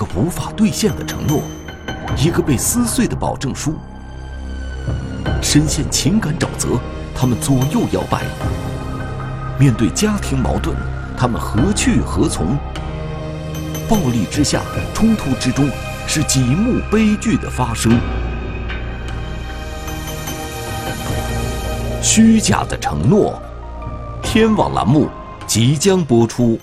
个无法兑现的承诺，一个被撕碎的保证书。深陷情感沼泽，他们左右摇摆。面对家庭矛盾，他们何去何从？暴力之下，冲突之中，是几幕悲剧的发生。虚假的承诺，天网栏目即将播出。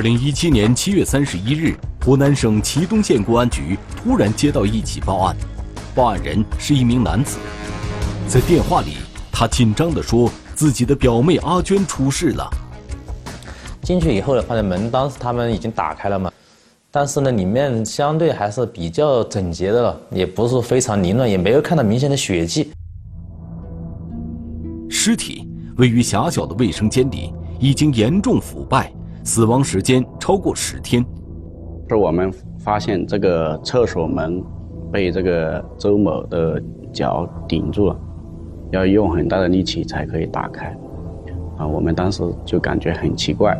二零一七年七月三十一日，湖南省祁东县公安局突然接到一起报案，报案人是一名男子，在电话里，他紧张地说自己的表妹阿娟出事了。进去以后呢，发现门当时他们已经打开了嘛，但是呢，里面相对还是比较整洁的了，也不是非常凌乱，也没有看到明显的血迹。尸体位于狭小的卫生间里，已经严重腐败。死亡时间超过十天，是我们发现这个厕所门被这个周某的脚顶住了，要用很大的力气才可以打开。啊，我们当时就感觉很奇怪。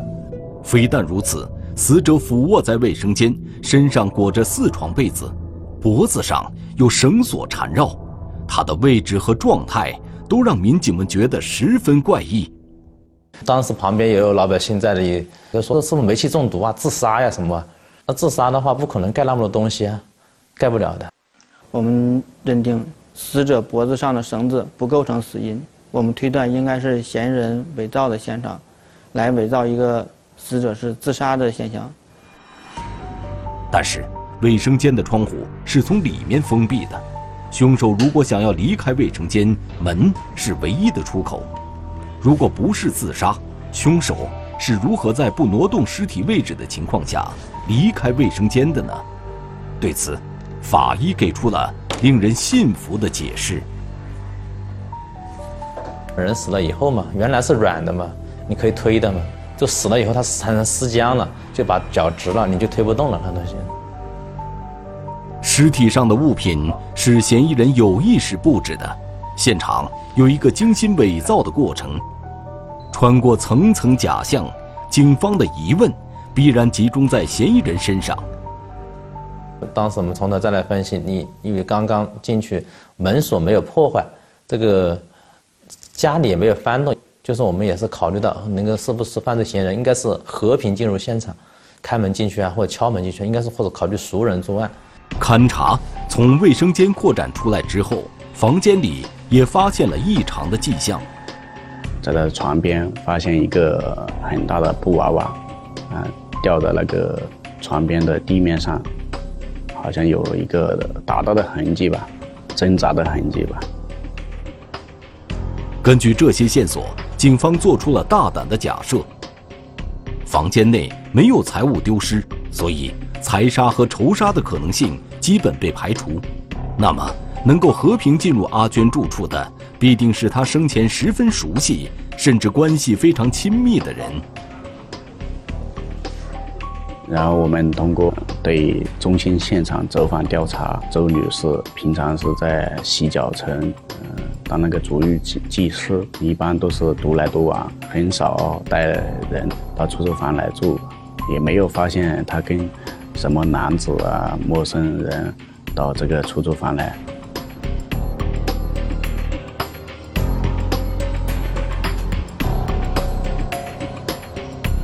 非但如此，死者俯卧在卫生间，身上裹着四床被子，脖子上有绳索缠绕，他的位置和状态都让民警们觉得十分怪异。当时旁边也有老百姓在那里，就说是不是煤气中毒啊、自杀呀什么？那自杀的话，不可能盖那么多东西啊，盖不了的。我们认定死者脖子上的绳子不构成死因，我们推断应该是嫌疑人伪造的现场，来伪造一个死者是自杀的现象。但是，卫生间的窗户是从里面封闭的，凶手如果想要离开卫生间，门是唯一的出口。如果不是自杀，凶手是如何在不挪动尸体位置的情况下离开卫生间的呢？对此，法医给出了令人信服的解释。人死了以后嘛，原来是软的嘛，你可以推的嘛，就死了以后它产生尸僵了，就把脚直了，你就推不动了，那东西。尸体上的物品是嫌疑人有意识布置的。现场有一个精心伪造的过程，穿过层层假象，警方的疑问必然集中在嫌疑人身上。当时我们从头再来分析，你因为刚刚进去，门锁没有破坏，这个家里也没有翻动，就是我们也是考虑到那个是不是犯罪嫌疑人，应该是和平进入现场，开门进去啊，或者敲门进去，应该是或者考虑熟人作案。勘查从卫生间扩展出来之后，房间里。也发现了异常的迹象，在他的床边发现一个很大的布娃娃，啊，掉在那个床边的地面上，好像有一个打到的痕迹吧，挣扎的痕迹吧。根据这些线索，警方做出了大胆的假设：房间内没有财物丢失，所以财杀和仇杀的可能性基本被排除。那么？能够和平进入阿娟住处的，必定是她生前十分熟悉，甚至关系非常亲密的人。然后我们通过对中心现场走访调查，周女士平常是在洗脚城，嗯，当那个足浴技技师，一般都是独来独往，很少带人到出租房来住，也没有发现她跟什么男子啊、陌生人到这个出租房来。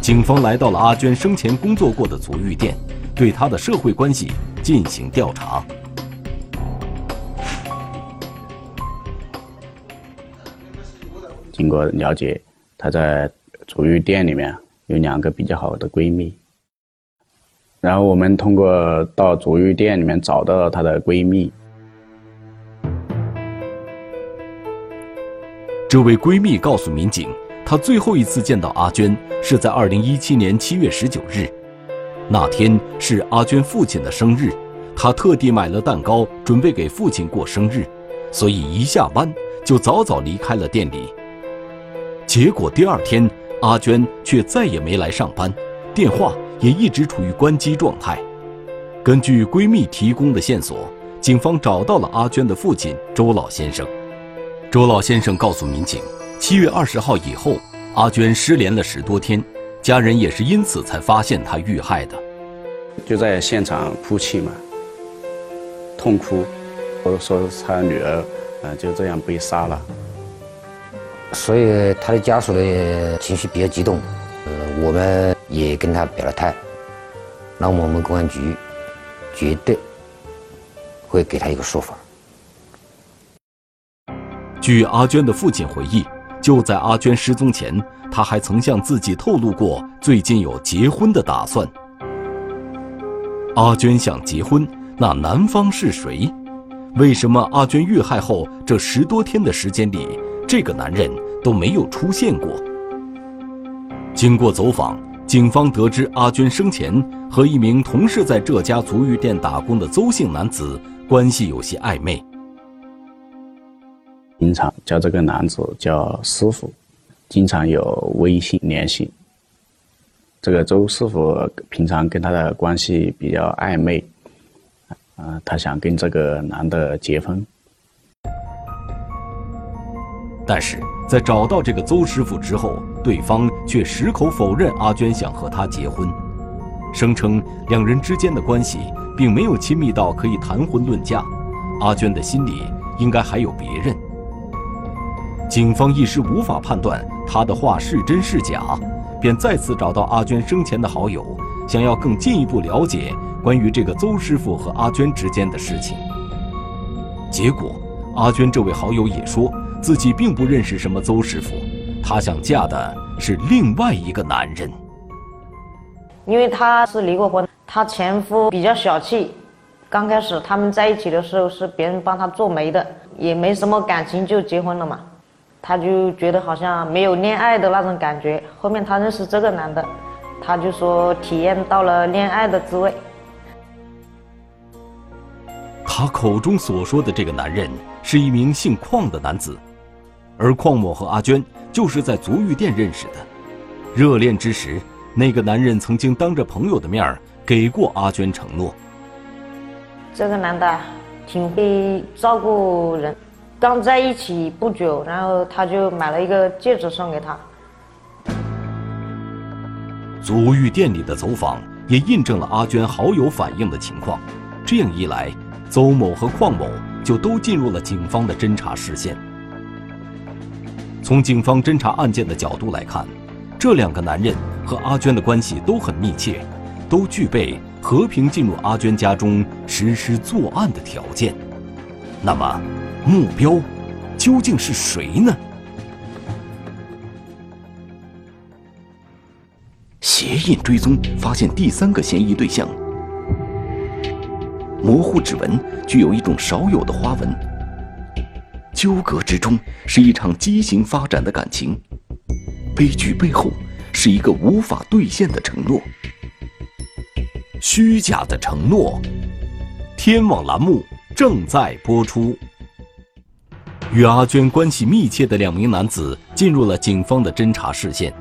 警方来到了阿娟生前工作过的足浴店，对她的社会关系进行调查。经过了解，她在足浴店里面有两个比较好的闺蜜。然后我们通过到足浴店里面找到了她的闺蜜。这位闺蜜告诉民警。她最后一次见到阿娟是在二零一七年七月十九日，那天是阿娟父亲的生日，他特地买了蛋糕，准备给父亲过生日，所以一下班就早早离开了店里。结果第二天，阿娟却再也没来上班，电话也一直处于关机状态。根据闺蜜提供的线索，警方找到了阿娟的父亲周老先生。周老先生告诉民警，七月二十号以后，阿娟失联了十多天，家人也是因此才发现她遇害的。就在现场哭泣嘛，痛哭，我说她女儿，呃，就这样被杀了。所以他的家属的情绪比较激动，呃，我们也跟他表了态，那我们公安局绝对会给他一个说法。据阿娟的父亲回忆，就在阿娟失踪前，他还曾向自己透露过最近有结婚的打算。阿娟想结婚，那男方是谁？为什么阿娟遇害后这十多天的时间里，这个男人都没有出现过？经过走访，警方得知阿娟生前和一名同事在这家足浴店打工的邹姓男子关系有些暧昧。经常叫这个男子叫师傅，经常有微信联系。这个周师傅平常跟他的关系比较暧昧，啊，他想跟这个男的结婚。但是在找到这个邹师傅之后，对方却矢口否认阿娟想和他结婚，声称两人之间的关系并没有亲密到可以谈婚论嫁，阿娟的心里应该还有别人。警方一时无法判断他的话是真是假。便再次找到阿娟生前的好友，想要更进一步了解关于这个邹师傅和阿娟之间的事情。结果，阿娟这位好友也说自己并不认识什么邹师傅，她想嫁的是另外一个男人。因为她是离过婚，她前夫比较小气，刚开始他们在一起的时候是别人帮她做媒的，也没什么感情就结婚了嘛。他就觉得好像没有恋爱的那种感觉。后面他认识这个男的，他就说体验到了恋爱的滋味。他口中所说的这个男人是一名姓邝的男子，而邝某和阿娟就是在足浴店认识的。热恋之时，那个男人曾经当着朋友的面给过阿娟承诺。这个男的挺会照顾人。刚在一起不久，然后他就买了一个戒指送给他。足浴店里的走访也印证了阿娟好友反映的情况，这样一来，邹某和邝某就都进入了警方的侦查视线。从警方侦查案件的角度来看，这两个男人和阿娟的关系都很密切，都具备和平进入阿娟家中实施作案的条件。那么？目标究竟是谁呢？鞋印追踪发现第三个嫌疑对象，模糊指纹具有一种少有的花纹。纠葛之中是一场畸形发展的感情，悲剧背后是一个无法兑现的承诺。虚假的承诺，天网栏目正在播出。与阿娟关系密切的两名男子进入了警方的侦查视线，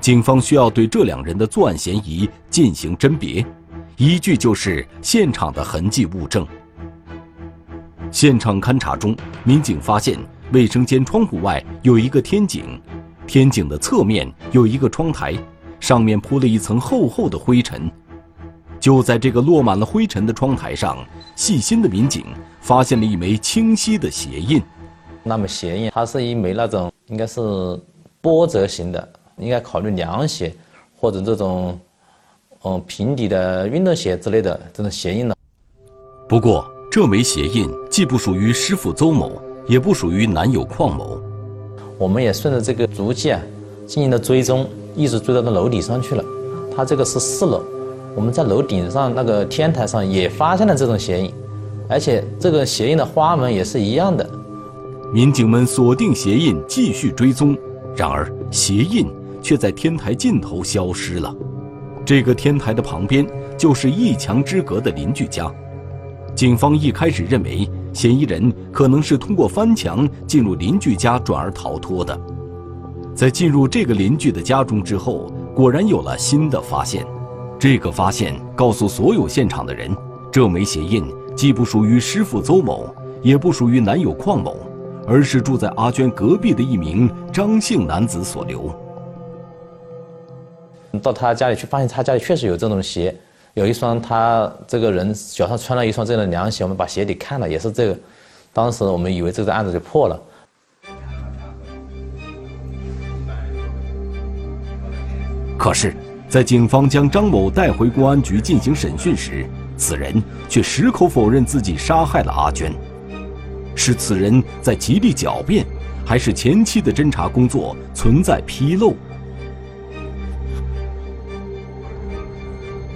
警方需要对这两人的作案嫌疑进行甄别，依据就是现场的痕迹物证。现场勘查中，民警发现卫生间窗户外有一个天井，天井的侧面有一个窗台，上面铺了一层厚厚的灰尘。就在这个落满了灰尘的窗台上，细心的民警发现了一枚清晰的鞋印。那么鞋印，它是一枚那种应该是波折型的，应该考虑凉鞋或者这种，嗯平底的运动鞋之类的这种鞋印了。不过这枚鞋印既不属于师傅邹某，也不属于男友邝某。我们也顺着这个足迹啊，进行了追踪，一直追到那楼顶上去了。它这个是四楼，我们在楼顶上那个天台上也发现了这种鞋印，而且这个鞋印的花纹也是一样的。民警们锁定鞋印，继续追踪，然而鞋印却在天台尽头消失了。这个天台的旁边就是一墙之隔的邻居家，警方一开始认为嫌疑人可能是通过翻墙进入邻居家转而逃脱的。在进入这个邻居的家中之后，果然有了新的发现。这个发现告诉所有现场的人，这枚鞋印既不属于师傅邹某，也不属于男友邝某，而是住在阿娟隔壁的一名张姓男子所留。到他家里去，发现他家里确实有这种鞋，有一双他这个人脚上穿了一双这样的凉鞋。我们把鞋底看了，也是这个。当时我们以为这个案子就破了。可是，在警方将张某带回公安局进行审讯时，此人却矢口否认自己杀害了阿娟。是此人在极力狡辩，还是前期的侦查工作存在纰漏？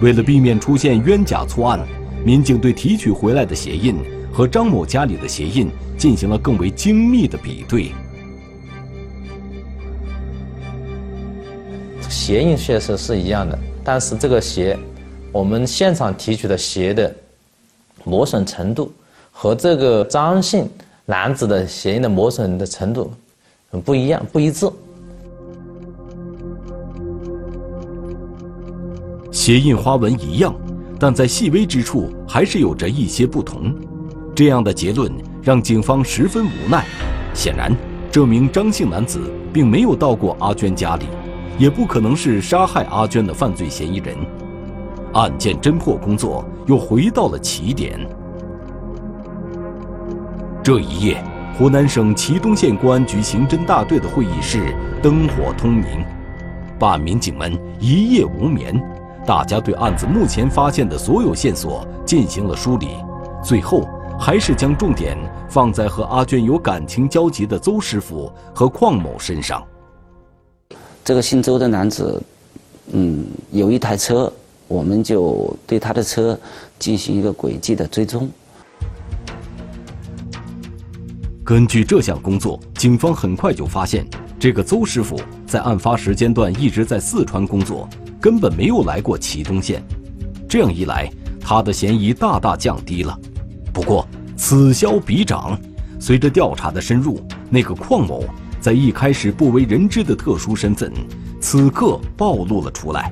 为了避免出现冤假错案，民警对提取回来的鞋印和张某家里的鞋印进行了更为精密的比对。鞋印确实是一样的，但是这个鞋，我们现场提取的鞋的磨损程度和这个张姓男子的鞋印的磨损的程度很不一样，不一致。鞋印花纹一样，但在细微之处还是有着一些不同。这样的结论让警方十分无奈。显然，这名张姓男子并没有到过阿娟家里。也不可能是杀害阿娟的犯罪嫌疑人，案件侦破工作又回到了起点。这一夜，湖南省祁东县公安局刑侦大队的会议室灯火通明，办案民警们一夜无眠，大家对案子目前发现的所有线索进行了梳理，最后还是将重点放在和阿娟有感情交集的邹师傅和邝某身上。这个姓周的男子，嗯，有一台车，我们就对他的车进行一个轨迹的追踪。根据这项工作，警方很快就发现，这个邹师傅在案发时间段一直在四川工作，根本没有来过祁东县。这样一来，他的嫌疑大大降低了。不过，此消彼长，随着调查的深入，那个邝某。在一开始不为人知的特殊身份，此刻暴露了出来。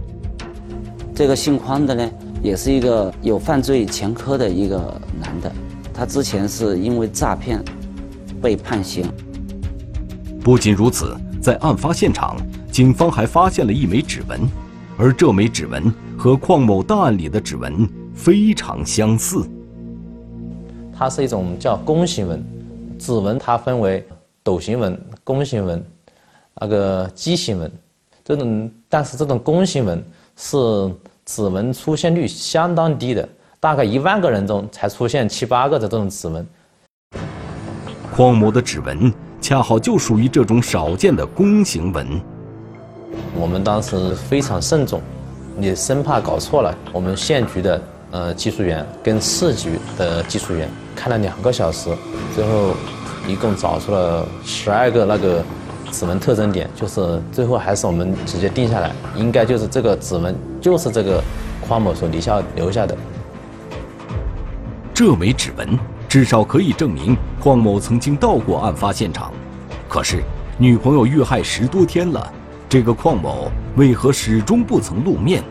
这个姓匡的呢，也是一个有犯罪前科的一个男的，他之前是因为诈骗被判刑。不仅如此，在案发现场，警方还发现了一枚指纹，而这枚指纹和邝某档案里的指纹非常相似。它是一种叫弓形纹，指纹它分为。斗形纹、弓形纹，那个畸形纹，这种但是这种弓形纹是指纹出现率相当低的，大概一万个人中才出现七八个的这种指纹。邝某的指纹恰好就属于这种少见的弓形纹。我们当时非常慎重，也生怕搞错了。我们县局的呃技术员跟市局的技术员看了两个小时，最后。一共找出了十二个那个指纹特征点，就是最后还是我们直接定下来，应该就是这个指纹就是这个匡某所留下留下的。这枚指纹至少可以证明邝某曾经到过案发现场。可是女朋友遇害十多天了，这个邝某为何始终不曾露面？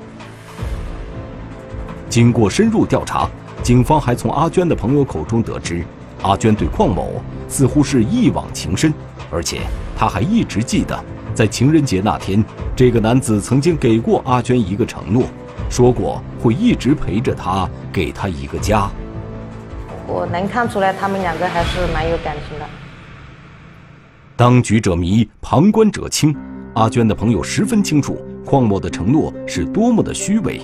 经过深入调查，警方还从阿娟的朋友口中得知。阿娟对邝某似乎是一往情深，而且她还一直记得，在情人节那天，这个男子曾经给过阿娟一个承诺，说过会一直陪着她，给她一个家。我能看出来，他们两个还是蛮有感情的。当局者迷，旁观者清。阿娟的朋友十分清楚，邝某的承诺是多么的虚伪。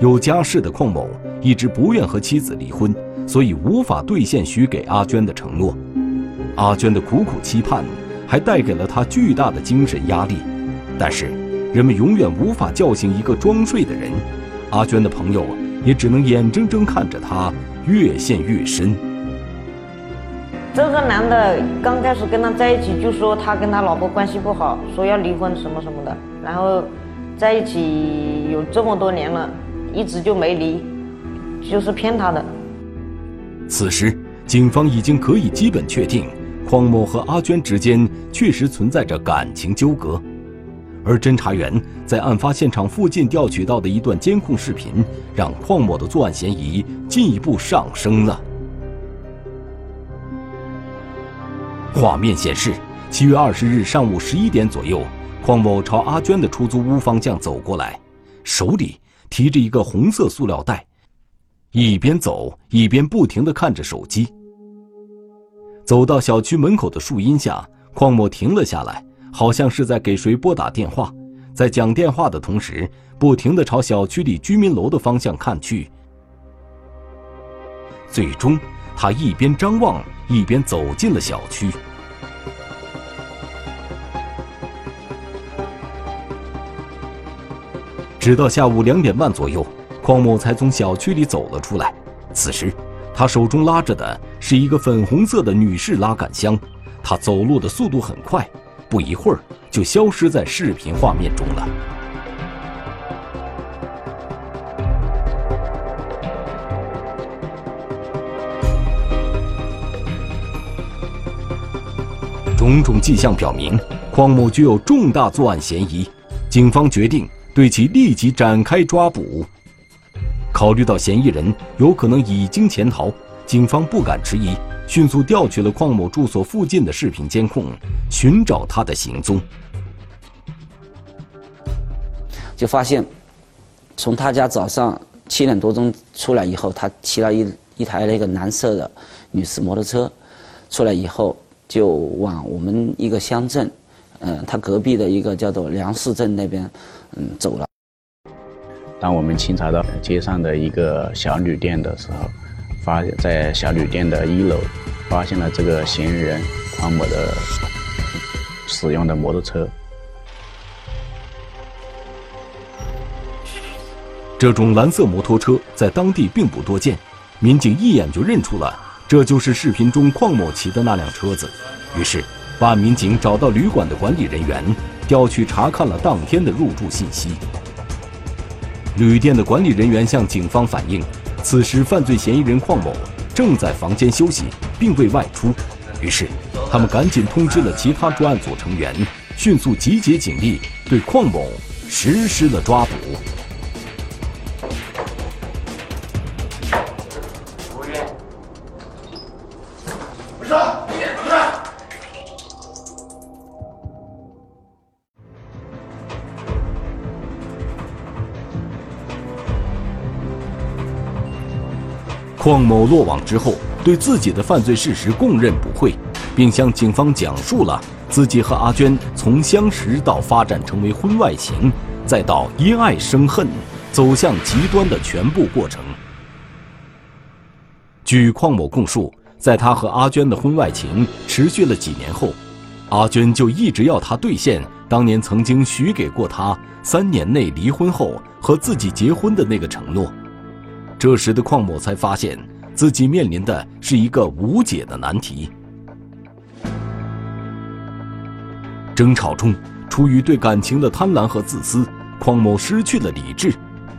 有家室的邝某一直不愿和妻子离婚。所以无法兑现许给阿娟的承诺，阿娟的苦苦期盼，还带给了他巨大的精神压力。但是，人们永远无法叫醒一个装睡的人，阿娟的朋友也只能眼睁睁看着他越陷越深。这个男的刚开始跟他在一起，就说他跟他老婆关系不好，说要离婚什么什么的，然后在一起有这么多年了，一直就没离，就是骗他的。此时，警方已经可以基本确定，匡某和阿娟之间确实存在着感情纠葛。而侦查员在案发现场附近调取到的一段监控视频，让邝某的作案嫌疑进一步上升了。画面显示，七月二十日上午十一点左右，邝某朝阿娟的出租屋方向走过来，手里提着一个红色塑料袋，一边走一边不停地看着手机。走到小区门口的树荫下，邝某停了下来。好像是在给谁拨打电话，在讲电话的同时，不停地朝小区里居民楼的方向看去。最终，他一边张望，一边走进了小区。直到下午两点半左右，邝某才从小区里走了出来。此时，他手中拉着的是一个粉红色的女士拉杆箱，他走路的速度很快。不一会儿，就消失在视频画面中了。种种迹象表明，匡某具有重大作案嫌疑，警方决定对其立即展开抓捕。考虑到嫌疑人有可能已经潜逃，警方不敢迟疑。迅速调取了邝某住所附近的视频监控，寻找他的行踪。就发现，从他家早上七点多钟出来以后，他骑了一一台那个蓝色的女士摩托车，出来以后就往我们一个乡镇，嗯，他隔壁的一个叫做梁市镇那边，嗯，走了。当我们清查到街上的一个小旅店的时候。发，在小旅店的一楼，发现了这个嫌疑人邝某的使用的摩托车。这种蓝色摩托车在当地并不多见，民警一眼就认出了，这就是视频中邝某骑的那辆车子。于是，办案民警找到旅馆的管理人员，调取查看了当天的入住信息。旅店的管理人员向警方反映。此时，犯罪嫌疑人邝某正在房间休息，并未外出。于是，他们赶紧通知了其他专案组成员，迅速集结警力，对邝某实施了抓捕。邝某落网之后，对自己的犯罪事实供认不讳，并向警方讲述了自己和阿娟从相识到发展成为婚外情，再到因爱生恨，走向极端的全部过程。据邝某供述，在他和阿娟的婚外情持续了几年后，阿娟就一直要他兑现当年曾经许给过他三年内离婚后和自己结婚的那个承诺。这时的邝某才发现自己面临的是一个无解的难题。争吵中，出于对感情的贪婪和自私，邝某失去了理智。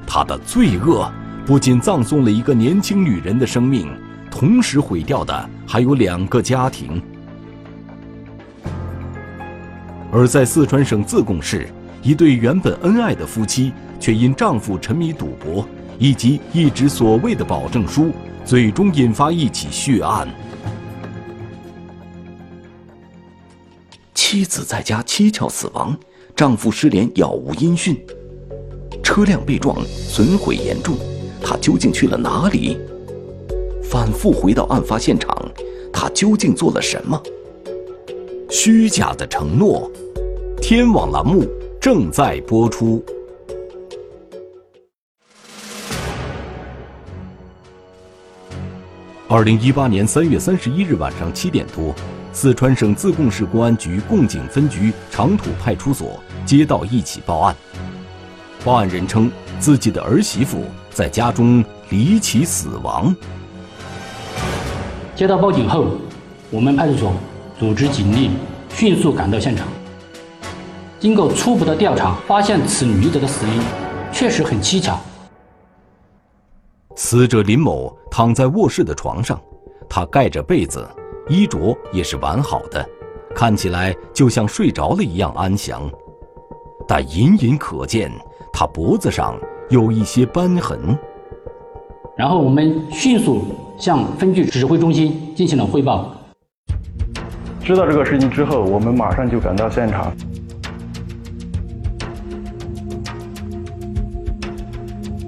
他的罪恶不仅葬送了一个年轻女人的生命，同时毁掉的还有两个家庭。而在四川省自贡市，一对原本恩爱的夫妻，却因丈夫沉迷赌博。以及一纸所谓的保证书，最终引发一起血案。妻子在家蹊跷死亡，丈夫失联杳无音讯，车辆被撞损毁严重，他究竟去了哪里？反复回到案发现场，他究竟做了什么？虚假的承诺，天网栏目正在播出。二零一八年三月三十一日晚上七点多，四川省自贡市公安局贡井分局长土派出所接到一起报案。报案人称自己的儿媳妇在家中离奇死亡。接到报警后，我们派出所组织警力迅速赶到现场。经过初步的调查，发现此女子的死因确实很蹊跷。死者林某躺在卧室的床上，他盖着被子，衣着也是完好的，看起来就像睡着了一样安详。但隐隐可见，他脖子上有一些斑痕。然后我们迅速向分局指挥中心进行了汇报。知道这个事情之后，我们马上就赶到现场。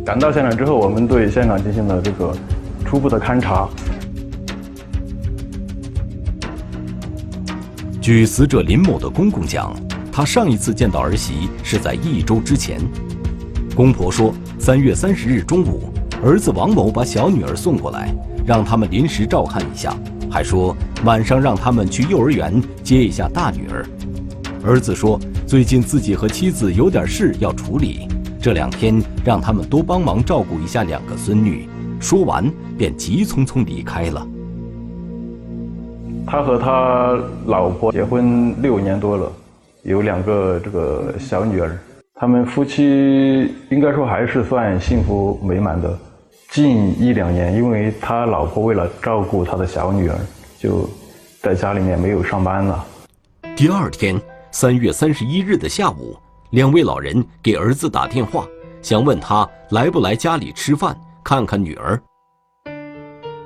赶到现场之后，我们对现场进行了这个初步的勘查。据死者林某的公公讲，他上一次见到儿媳是在一周之前。公婆说，三月三十日中午，儿子王某把小女儿送过来，让他们临时照看一下，还说晚上让他们去幼儿园接一下大女儿。儿子说，最近自己和妻子有点事要处理。这两天让他们多帮忙照顾一下两个孙女。说完，便急匆匆离开了。他和他老婆结婚六年多了，有两个这个小女儿。他们夫妻应该说还是算幸福美满的。近一两年，因为他老婆为了照顾他的小女儿，就在家里面没有上班了。第二天，三月三十一日的下午。两位老人给儿子打电话，想问他来不来家里吃饭，看看女儿。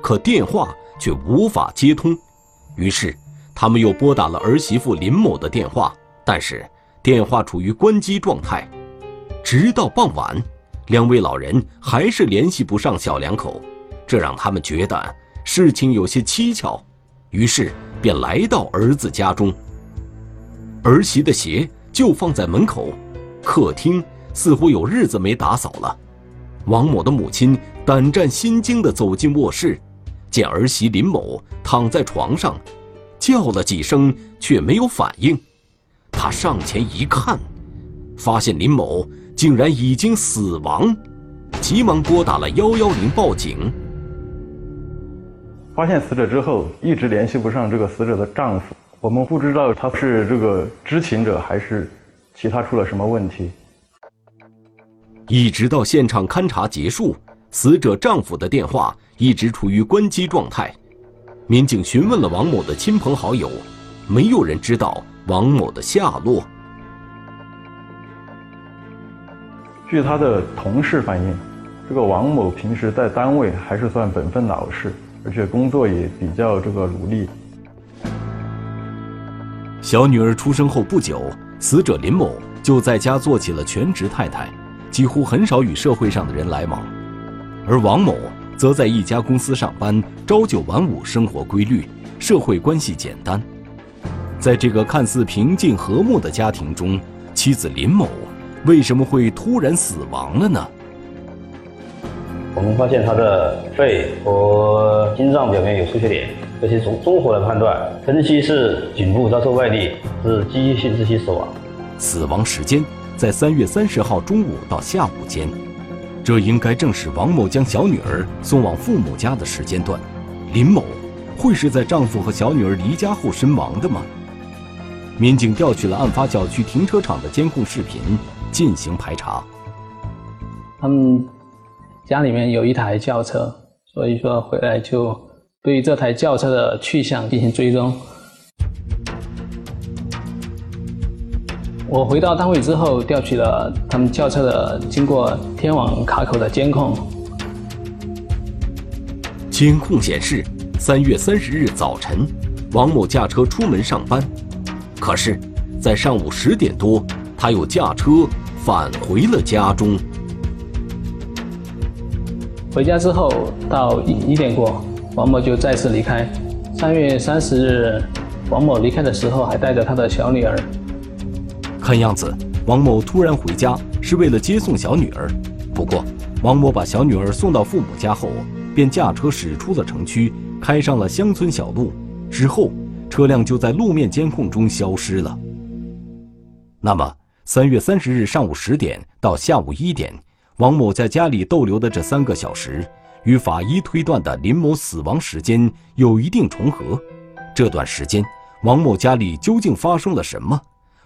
可电话却无法接通，于是他们又拨打了儿媳妇林某的电话，但是电话处于关机状态。直到傍晚，两位老人还是联系不上小两口，这让他们觉得事情有些蹊跷，于是便来到儿子家中。儿媳的鞋。就放在门口，客厅似乎有日子没打扫了。王某的母亲胆战心惊地走进卧室，见儿媳林某躺在床上，叫了几声却没有反应。他上前一看，发现林某竟然已经死亡，急忙拨打了幺幺零报警。发现死者之后，一直联系不上这个死者的丈夫。我们不知道他是这个知情者还是其他出了什么问题。一直到现场勘查结束，死者丈夫的电话一直处于关机状态。民警询问了王某的亲朋好友，没有人知道王某的下落。据他的同事反映，这个王某平时在单位还是算本分老实，而且工作也比较这个努力。小女儿出生后不久，死者林某就在家做起了全职太太，几乎很少与社会上的人来往。而王某则在一家公司上班，朝九晚五，生活规律，社会关系简单。在这个看似平静和睦的家庭中，妻子林某为什么会突然死亡了呢？我们发现他的肺和心脏表面有出血点。这些综综合的判断，分析是颈部遭受外力，是机械性窒息死亡。死亡时间在三月三十号中午到下午间，这应该正是王某将小女儿送往父母家的时间段。林某会是在丈夫和小女儿离家后身亡的吗？民警调取了案发小区停车场的监控视频进行排查。他们家里面有一台轿车，所以说回来就。对于这台轿车的去向进行追踪。我回到单位之后，调取了他们轿车的经过天网卡口的监控。监控显示，三月三十日早晨，王某驾车出门上班，可是，在上午十点多，他又驾车返回了家中。回家之后到一一点过。王某就再次离开。三月三十日，王某离开的时候还带着他的小女儿。看样子，王某突然回家是为了接送小女儿。不过，王某把小女儿送到父母家后，便驾车驶出了城区，开上了乡村小路。之后，车辆就在路面监控中消失了。那么，三月三十日上午十点到下午一点，王某在家里逗留的这三个小时。与法医推断的林某死亡时间有一定重合，这段时间王某家里究竟发生了什么？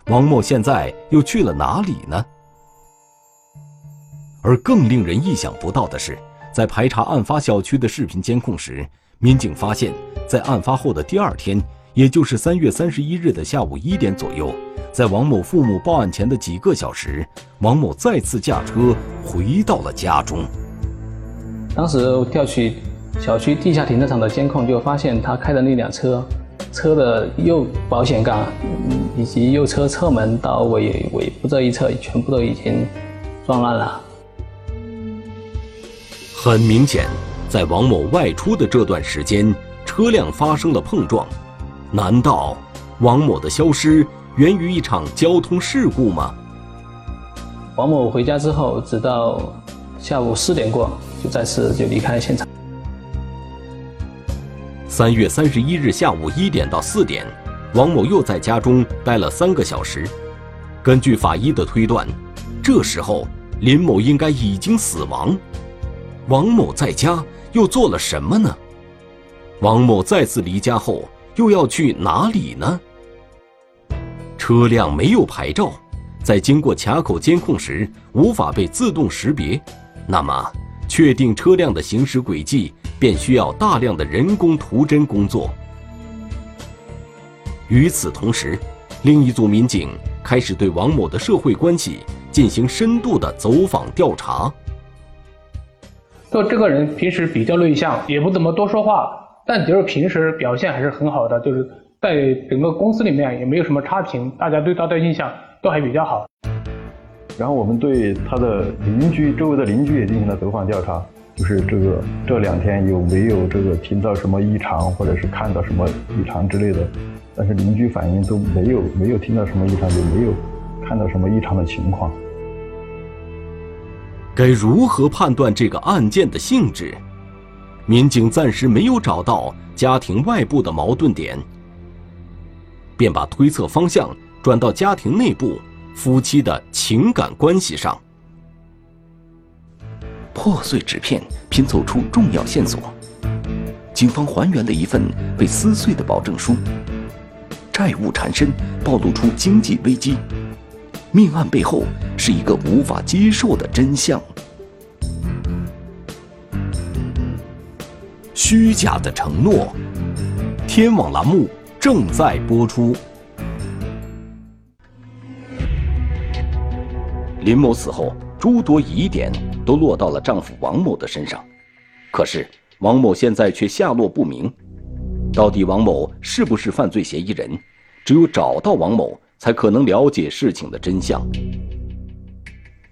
王某现在又去了哪里呢？而更令人意想不到的是，在排查案发小区的视频监控时，民警发现，在案发后的第二天，也就是三月三十一日的下午一点左右，在王某父母报案前的几个小时，王某再次驾车回到了家中。当时调取小区地下停车场的监控，就发现他开的那辆车，车的右保险杠以及右侧侧门到尾尾部这一侧，全部都已经撞烂了。很明显，在王某外出的这段时间，车辆发生了碰撞。难道王某的消失源于一场交通事故吗？王某回家之后，直到下午四点过，就再次就离开现场。三月三十一日下午一点到四点，王某又在家中待了三个小时。根据法医的推断，这时候林某应该已经死亡。王某在家又做了什么呢？王某再次离家后又要去哪里呢？车辆没有牌照，在经过卡口监控时无法被自动识别，那么确定车辆的行驶轨迹便需要大量的人工图侦工作。与此同时，另一组民警开始对王某的社会关系进行深度的走访调查。就这个人平时比较内向，也不怎么多说话，但就是平时表现还是很好的，就是在整个公司里面也没有什么差评，大家对他的印象都还比较好。然后我们对他的邻居、周围的邻居也进行了走访调查，就是这个这两天有没有这个听到什么异常，或者是看到什么异常之类的，但是邻居反映都没有，没有听到什么异常，也没有看到什么异常的情况。该如何判断这个案件的性质？民警暂时没有找到家庭外部的矛盾点，便把推测方向转到家庭内部夫妻的情感关系上。破碎纸片拼凑出重要线索，警方还原了一份被撕碎的保证书，债务缠身，暴露出经济危机。命案背后是一个无法接受的真相。虚假的承诺，天网栏目正在播出。林某死后，诸多疑点都落到了丈夫王某的身上，可是王某现在却下落不明。到底王某是不是犯罪嫌疑人？只有找到王某。才可能了解事情的真相。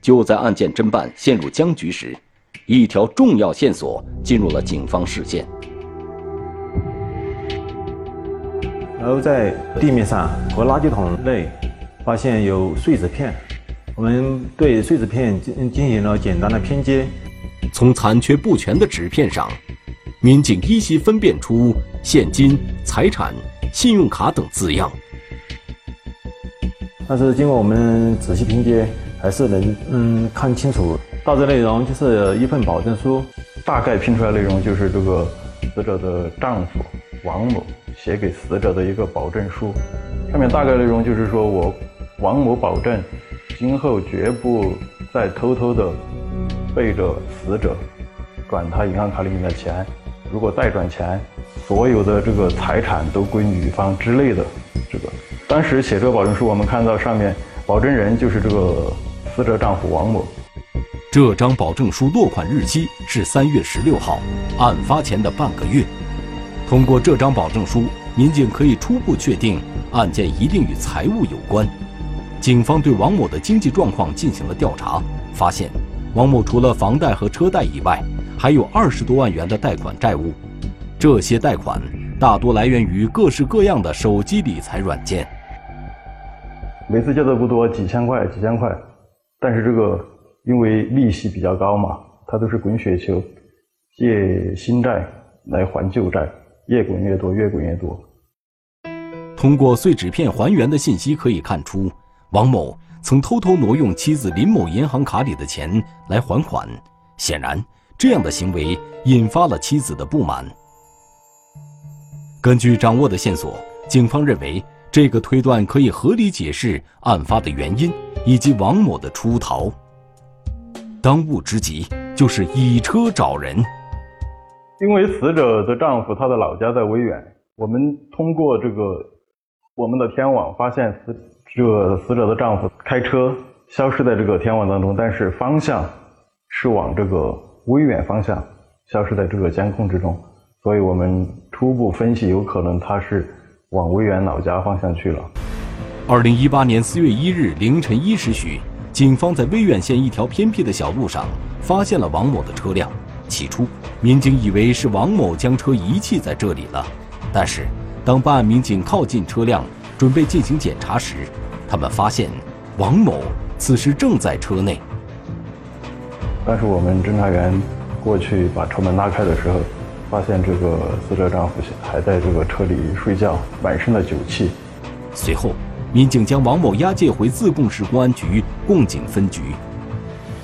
就在案件侦办陷入僵局时，一条重要线索进入了警方视线。然后在地面上和垃圾桶内发现有碎纸片，我们对碎纸片进进行了简单的拼接。从残缺不全的纸片上，民警依稀分辨出现金、财产、信用卡等字样。但是经过我们仔细拼接，还是能嗯看清楚大致内容，就是一份保证书，大概拼出来内容就是这个死者的丈夫王某写给死者的一个保证书，上面大概内容就是说我王某保证，今后绝不再偷偷的背着死者转他银行卡里面的钱，如果再转钱，所有的这个财产都归女方之类的这个。当时写这个保证书，我们看到上面保证人就是这个死者丈夫王某。这张保证书落款日期是三月十六号，案发前的半个月。通过这张保证书，民警可以初步确定案件一定与财务有关。警方对王某的经济状况进行了调查，发现王某除了房贷和车贷以外，还有二十多万元的贷款债务。这些贷款大多来源于各式各样的手机理财软件。每次借的不多，几千块、几千块，但是这个因为利息比较高嘛，它都是滚雪球，借新债来还旧债，越滚越多，越滚越多。通过碎纸片还原的信息可以看出，王某曾偷偷挪用妻子林某银行卡里的钱来还款，显然这样的行为引发了妻子的不满。根据掌握的线索，警方认为。这个推断可以合理解释案发的原因以及王某的出逃。当务之急就是以车找人。因为死者的丈夫他的老家在威远，我们通过这个我们的天网发现死这死者的丈夫开车消失在这个天网当中，但是方向是往这个威远方向消失在这个监控之中，所以我们初步分析有可能他是往威远老家方向去了。二零一八年四月一日凌晨一时许，警方在威远县一条偏僻的小路上发现了王某的车辆。起初，民警以为是王某将车遗弃在这里了，但是当办案民警靠近车辆，准备进行检查时，他们发现王某此时正在车内。但是我们侦查员过去把车门拉开的时候，发现这个死者丈夫还在这个车里睡觉，满身的酒气。随后，民警将王某押解回自贡市公安局贡井分局。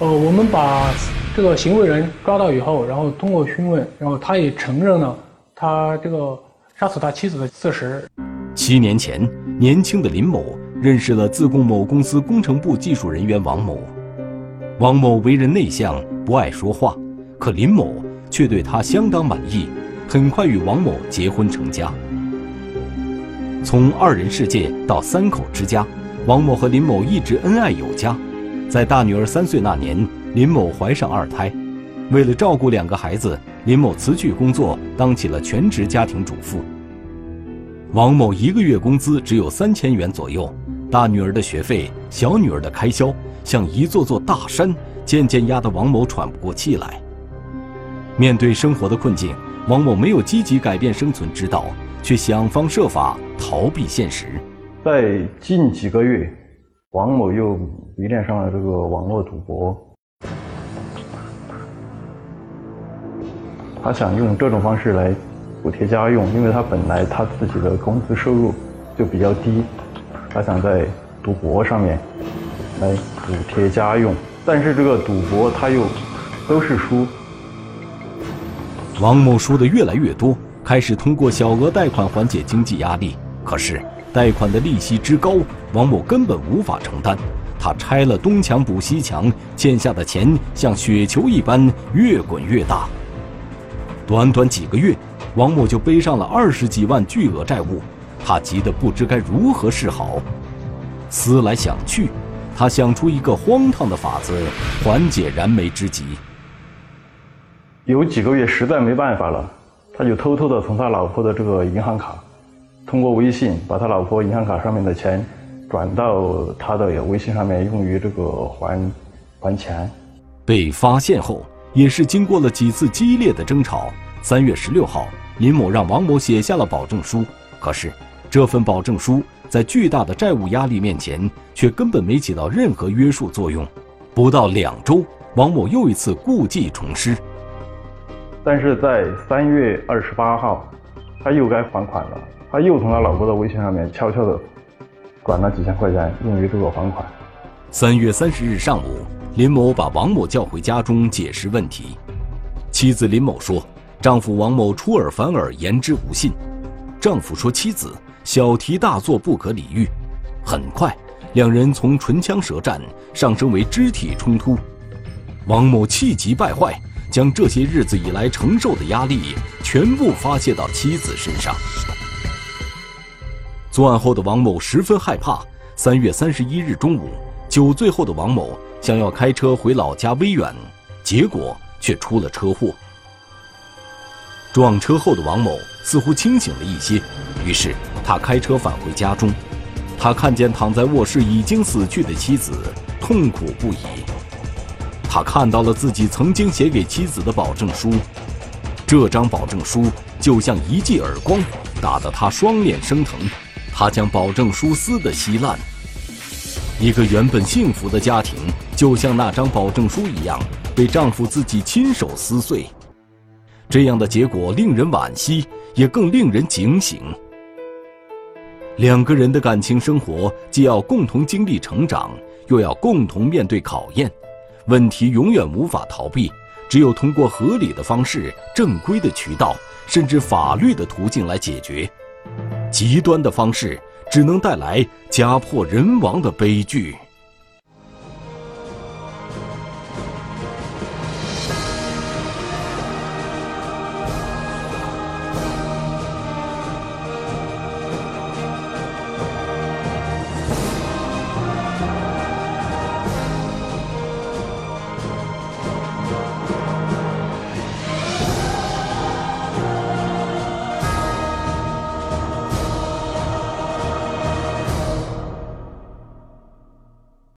呃，我们把。这个行为人抓到以后，然后通过询问，然后他也承认了他这个杀死他妻子的事实。七年前，年轻的林某认识了自贡某公司工程部技术人员王某。王某为人内向，不爱说话，可林某却对他相当满意，很快与王某结婚成家。从二人世界到三口之家，王某和林某一直恩爱有加。在大女儿三岁那年。林某怀上二胎，为了照顾两个孩子，林某辞去工作，当起了全职家庭主妇。王某一个月工资只有三千元左右，大女儿的学费、小女儿的开销像一座座大山，渐渐压得王某喘不过气来。面对生活的困境，王某没有积极改变生存之道，却想方设法逃避现实。在近几个月，王某又迷恋上了这个网络赌博。他想用这种方式来补贴家用，因为他本来他自己的工资收入就比较低，他想在赌博上面来补贴家用，但是这个赌博他又都是输。王某输的越来越多，开始通过小额贷款缓解经济压力，可是贷款的利息之高，王某根本无法承担。他拆了东墙补西墙，欠下的钱像雪球一般越滚越大。短短几个月，王某就背上了二十几万巨额债务，他急得不知该如何是好。思来想去，他想出一个荒唐的法子，缓解燃眉之急。有几个月实在没办法了，他就偷偷的从他老婆的这个银行卡，通过微信把他老婆银行卡上面的钱转到他的微信上面，用于这个还还钱。被发现后。也是经过了几次激烈的争吵。三月十六号，林某让王某写下了保证书，可是这份保证书在巨大的债务压力面前，却根本没起到任何约束作用。不到两周，王某又一次故技重施。但是在三月二十八号，他又该还款了，他又从他老婆的微信上面悄悄的转了几千块钱，用于这个还款。三月三十日上午。林某把王某叫回家中解释问题，妻子林某说，丈夫王某出尔反尔，言之无信。丈夫说妻子小题大做，不可理喻。很快，两人从唇枪舌战上升为肢体冲突。王某气急败坏，将这些日子以来承受的压力全部发泄到妻子身上。作案后的王某十分害怕。三月三十一日中午，酒醉后的王某。想要开车回老家威远，结果却出了车祸。撞车后的王某似乎清醒了一些，于是他开车返回家中。他看见躺在卧室已经死去的妻子，痛苦不已。他看到了自己曾经写给妻子的保证书，这张保证书就像一记耳光，打得他双脸生疼。他将保证书撕得稀烂。一个原本幸福的家庭，就像那张保证书一样，被丈夫自己亲手撕碎。这样的结果令人惋惜，也更令人警醒。两个人的感情生活，既要共同经历成长，又要共同面对考验，问题永远无法逃避，只有通过合理的方式、正规的渠道，甚至法律的途径来解决。极端的方式。只能带来家破人亡的悲剧。